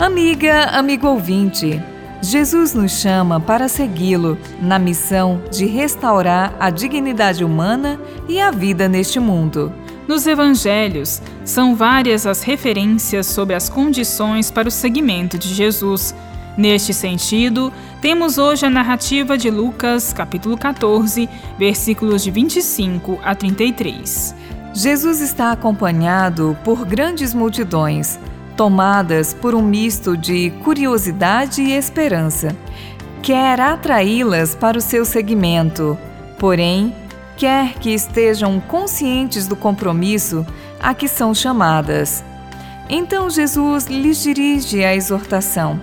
Amiga, amigo ouvinte, Jesus nos chama para segui-lo na missão de restaurar a dignidade humana e a vida neste mundo. Nos evangelhos, são várias as referências sobre as condições para o seguimento de Jesus. Neste sentido, temos hoje a narrativa de Lucas, capítulo 14, versículos de 25 a 33. Jesus está acompanhado por grandes multidões tomadas por um misto de curiosidade e esperança. Quer atraí-las para o seu segmento, porém, quer que estejam conscientes do compromisso a que são chamadas. Então Jesus lhes dirige a exortação: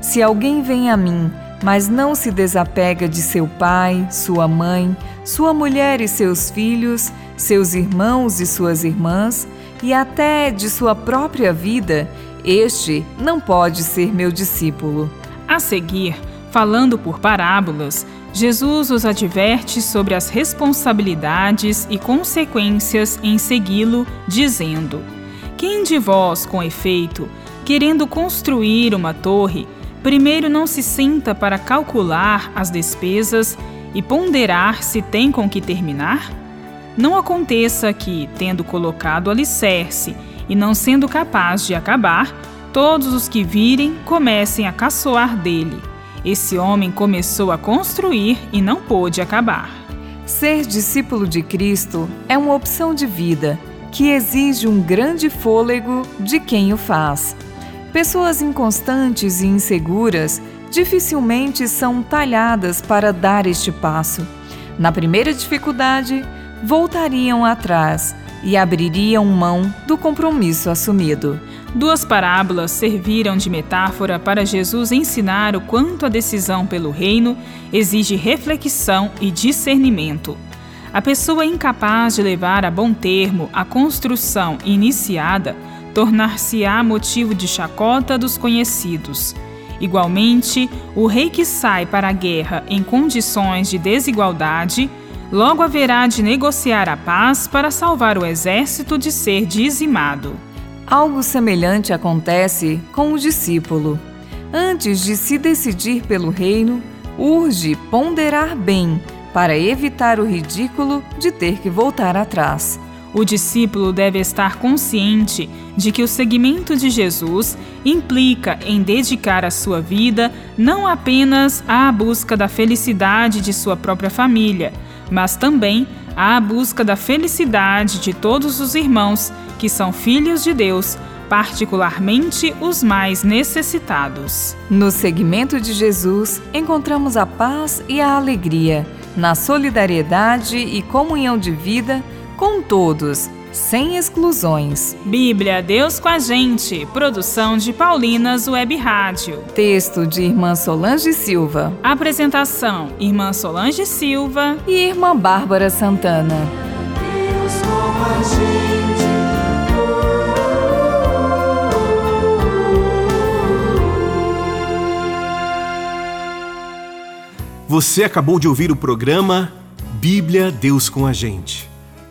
Se alguém vem a mim, mas não se desapega de seu pai, sua mãe, sua mulher e seus filhos, seus irmãos e suas irmãs, e até de sua própria vida, este não pode ser meu discípulo. A seguir, falando por parábolas, Jesus os adverte sobre as responsabilidades e consequências em segui-lo, dizendo: Quem de vós, com efeito, querendo construir uma torre, primeiro não se senta para calcular as despesas e ponderar se tem com que terminar? Não aconteça que, tendo colocado alicerce e não sendo capaz de acabar, todos os que virem comecem a caçoar dele. Esse homem começou a construir e não pôde acabar. Ser discípulo de Cristo é uma opção de vida que exige um grande fôlego de quem o faz. Pessoas inconstantes e inseguras dificilmente são talhadas para dar este passo. Na primeira dificuldade, voltariam atrás e abririam mão do compromisso assumido. Duas parábolas serviram de metáfora para Jesus ensinar o quanto a decisão pelo reino exige reflexão e discernimento. A pessoa incapaz de levar a bom termo a construção iniciada tornar-se-á motivo de chacota dos conhecidos. Igualmente, o rei que sai para a guerra em condições de desigualdade logo haverá de negociar a paz para salvar o exército de ser dizimado. Algo semelhante acontece com o discípulo. Antes de se decidir pelo reino, urge ponderar bem para evitar o ridículo de ter que voltar atrás. O discípulo deve estar consciente de que o seguimento de Jesus implica em dedicar a sua vida não apenas à busca da felicidade de sua própria família, mas também à busca da felicidade de todos os irmãos que são filhos de Deus, particularmente os mais necessitados. No segmento de Jesus, encontramos a paz e a alegria, na solidariedade e comunhão de vida com todos sem exclusões. Bíblia Deus com a gente. Produção de Paulinas Web Rádio. Texto de Irmã Solange Silva. Apresentação: Irmã Solange Silva e Irmã Bárbara Santana. Deus com a gente. Você acabou de ouvir o programa Bíblia Deus com a gente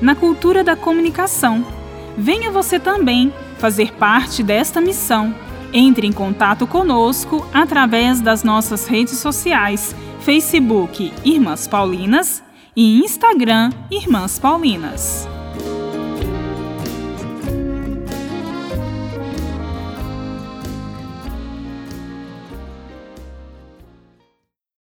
na cultura da comunicação. Venha você também fazer parte desta missão. Entre em contato conosco através das nossas redes sociais: Facebook Irmãs Paulinas e Instagram Irmãs Paulinas.